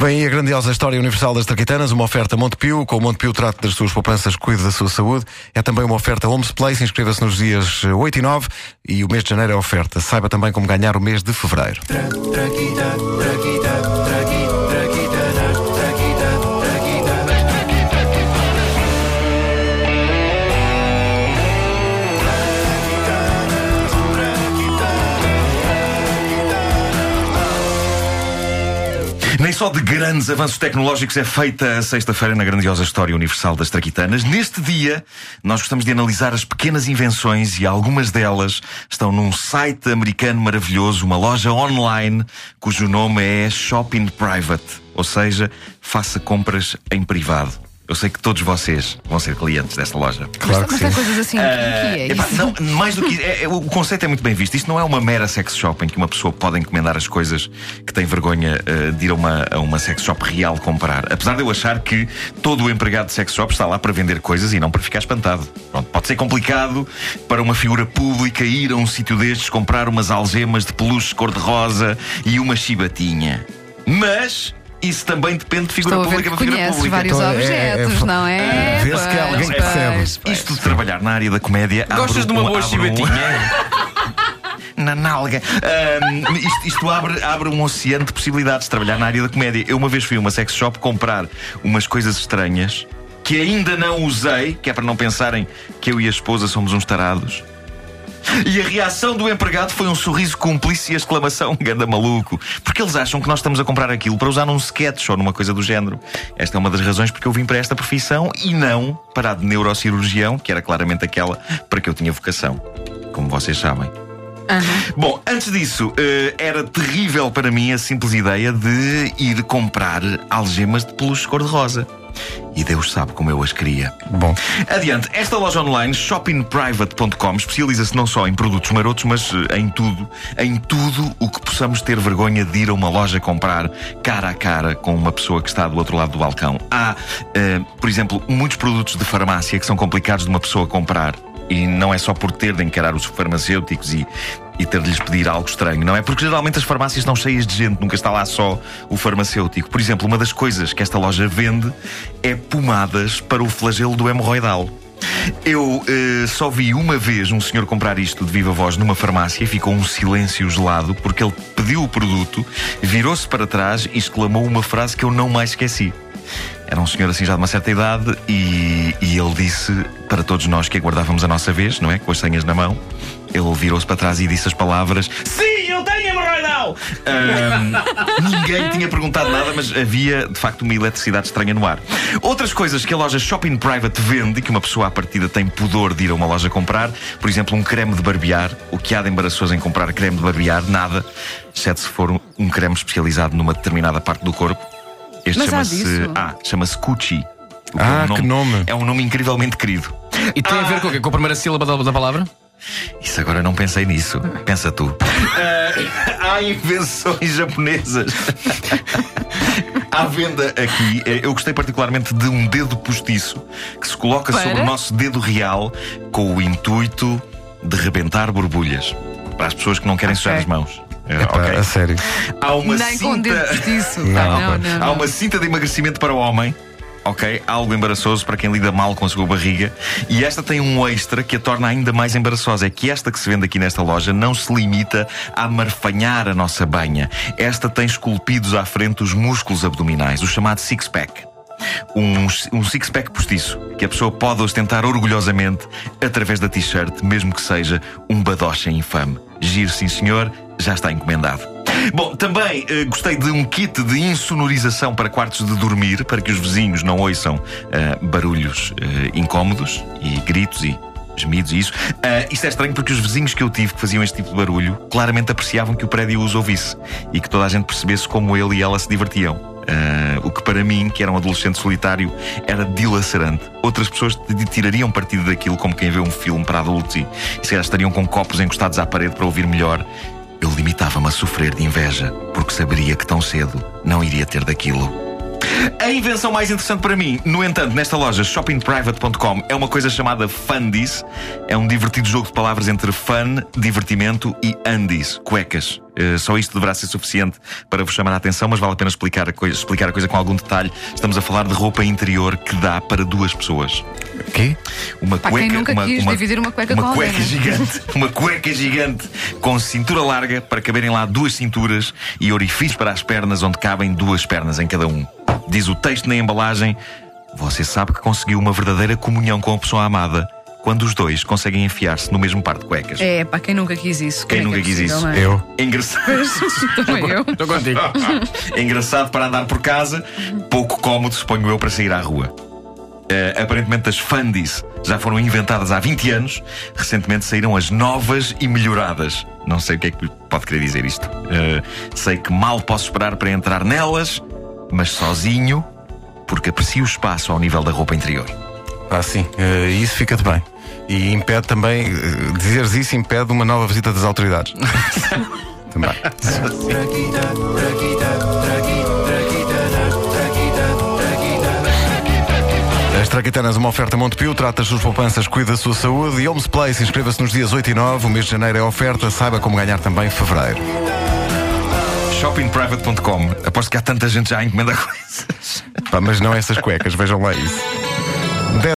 Vem aí a grandiosa história universal das Traquitanas, uma oferta Montepio, com o Montepio trata das suas poupanças, cuida da sua saúde. É também uma oferta Homes Place, inscreva-se nos dias 8 e 9 e o mês de janeiro é oferta. Saiba também como ganhar o mês de fevereiro. Nem só de grandes avanços tecnológicos é feita a sexta-feira na grandiosa história universal das traquitanas. Neste dia, nós gostamos de analisar as pequenas invenções e algumas delas estão num site americano maravilhoso, uma loja online cujo nome é Shopping Private, ou seja, faça compras em privado. Eu sei que todos vocês vão ser clientes desta loja. Claro que Mas sim. coisas assim, é Epá, isso? não, mais do que é- é- o conceito é muito bem visto. Isto não é uma mera sex shop em que uma pessoa pode encomendar as coisas que tem vergonha eh, de ir a uma, a uma sex shop real comprar. Apesar de eu achar que todo o empregado de sex shop está lá para vender coisas e não para ficar espantado. Pronto, pode ser complicado para uma figura pública ir a um sítio destes comprar umas algemas de peluche cor-de-rosa e uma chibatinha. Mas. Isso também depende de figura Estou pública para figura pública. vários Então, é- objetos, é- não é? vê-se que alguém Pois, percebe. pois, pois. Isto de trabalhar na área da comédia. Gostas de uma um- boa um- chibatinha? na nalga. Ahm, isto isto abre, abre um oceano de possibilidades de trabalhar na área da comédia. Eu uma vez fui a uma sex shop comprar umas coisas estranhas que ainda não usei, que é para não pensarem que eu e a esposa somos uns tarados. E a reação do empregado foi um sorriso cúmplice e a exclamação ganda maluco. Porque eles acham que nós estamos a comprar aquilo para usar num sketch ou numa coisa do género. Esta é uma das razões porque eu vim para esta profissão e não para a de neurocirurgião, que era claramente aquela para que eu tinha vocação. Como vocês sabem. Bom, antes disso, eh, era terrível para mim a simples ideia de ir comprar algemas de peluche cor-de-rosa. E Deus sabe como eu as queria. Bom, Adiante, esta loja online, shoppingprivate.com, especializa-se não só em produtos marotos, mas eh, em tudo, em tudo o que possamos ter vergonha de ir a uma loja comprar cara a cara com uma pessoa que está do outro lado do balcão. Há, eh, por exemplo, muitos produtos de farmácia que são complicados de uma pessoa comprar. E não é só por ter de encarar os farmacêuticos e, e ter de lhes pedir algo estranho, não é? Porque geralmente as farmácias estão cheias de gente, nunca está lá só o farmacêutico. Por exemplo, uma das coisas que esta loja vende é pomadas para o flagelo do hemorroidal. Eu eh, só vi uma vez um senhor comprar isto de viva voz numa farmácia e ficou um silêncio gelado porque ele pediu o produto, virou-se para trás e exclamou uma frase que eu não mais esqueci. Era um senhor assim já de uma certa idade e, e ele disse para todos nós que aguardávamos a nossa vez, não é? Com as senhas na mão. Ele virou-se para trás e disse as palavras: Sim, eu tenho hemorroidal! Ahm, ninguém tinha perguntado nada, mas havia de facto uma eletricidade estranha no ar. Outras coisas que a loja Shopping Private vende e que uma pessoa à partida tem pudor de ir a uma loja comprar, por exemplo, um creme de barbear. O que há de embaraçoso em comprar creme de barbear? Nada, exceto se for um, um creme especializado numa determinada parte do corpo. Este chama-se. Ah, chama-se Cucci. Que é Ah, um que nome. É um nome incrivelmente querido. E tem a ver com o quê? Com a primeira sílaba da, da palavra? Isso agora não pensei nisso. Pensa tu. Ah, há invenções japonesas. À venda aqui, eh, eu gostei particularmente de um dedo postiço que se coloca Para? sobre o nosso dedo real com o intuito de rebentar borbulhas. Para as pessoas que não querem sujar Ok. as mãos. Eh, epá, ok. a sério. Há uma Nem com cinta. dedo postiço. Não, não, pá. não, Há não. uma cinta de emagrecimento para o homem. Ok, algo embaraçoso para quem lida mal com a sua barriga. E esta tem um extra que a torna ainda mais embaraçosa. É que esta que se vende aqui nesta loja não se limita a marfanhar a nossa banha. Esta tem esculpidos à frente os músculos abdominais, o chamado six-pack. Um, um six-pack postiço que a pessoa pode ostentar orgulhosamente através da t-shirt, mesmo que seja um badocha infame. Giro, sim senhor, já está encomendado. Bom, também eh, gostei de um kit de insonorização para quartos de dormir, para que os vizinhos não ouçam eh, barulhos eh, incómodos e gritos e gemidos e isso. Ah, isto é estranho porque os vizinhos que eu tive que faziam este tipo de barulho claramente apreciavam que o prédio os ouvisse e que toda a gente percebesse como ele e ela se divertiam. O que para mim, que era um adolescente solitário, era dilacerante. Outras pessoas tirariam partido daquilo como quem vê um filme para adultos e, e se calhar estariam com copos encostados à parede para ouvir melhor. Eu limitava-me a sofrer de inveja, porque saberia que tão cedo não iria ter daquilo. A invenção mais interessante para mim, no entanto, nesta loja shoppingprivate.com é uma coisa chamada Fundies. É um divertido jogo de palavras entre fun, divertimento e undies, cuecas. Uh, só isto deverá ser suficiente para vos chamar a atenção, mas vale a pena explicar a, coisa, explicar a coisa com algum detalhe. Estamos a falar de roupa interior que dá para duas pessoas. Quê? Uma Pá, cueca, quem nunca uma, quis uma, dividir uma cueca uma com alguém, cueca né? gigante, uma cueca gigante com cintura larga para caberem lá duas cinturas e orifícios para as pernas onde cabem duas pernas em cada um. Diz o texto na embalagem: Você sabe que conseguiu uma verdadeira comunhão com a pessoa amada quando os dois conseguem enfiar-se no mesmo par de cuecas. É, pá, quem nunca quis isso? Quem Como é nunca é quis isso? é? Eu. É engraçado. Também eu. Estou contigo. É engraçado para andar por casa, pouco cómodo, suponho eu, para sair à rua. Eh, aparentemente as Fundies já foram inventadas há 20 anos. Recentemente saíram as novas e melhoradas. Não sei o que é que pode querer dizer isto. Eh, sei que mal posso esperar para entrar nelas, mas sozinho, porque aprecio o espaço ao nível da roupa interior. Ah, sim, eh, isso fica-te bem. E impede também, eh, dizeres isso impede uma nova visita das autoridades. também. As Traquitanas, uma oferta Montepio, trata as suas poupanças, cuida da sua saúde e Homes Place, inscreva-se nos dias 8 e 9, o mês de janeiro é oferta, saiba como ganhar também fevereiro. Shoppingprivate.com. Aposto que há tanta gente já a encomenda coisas. Pá, mas não essas cuecas, vejam lá isso.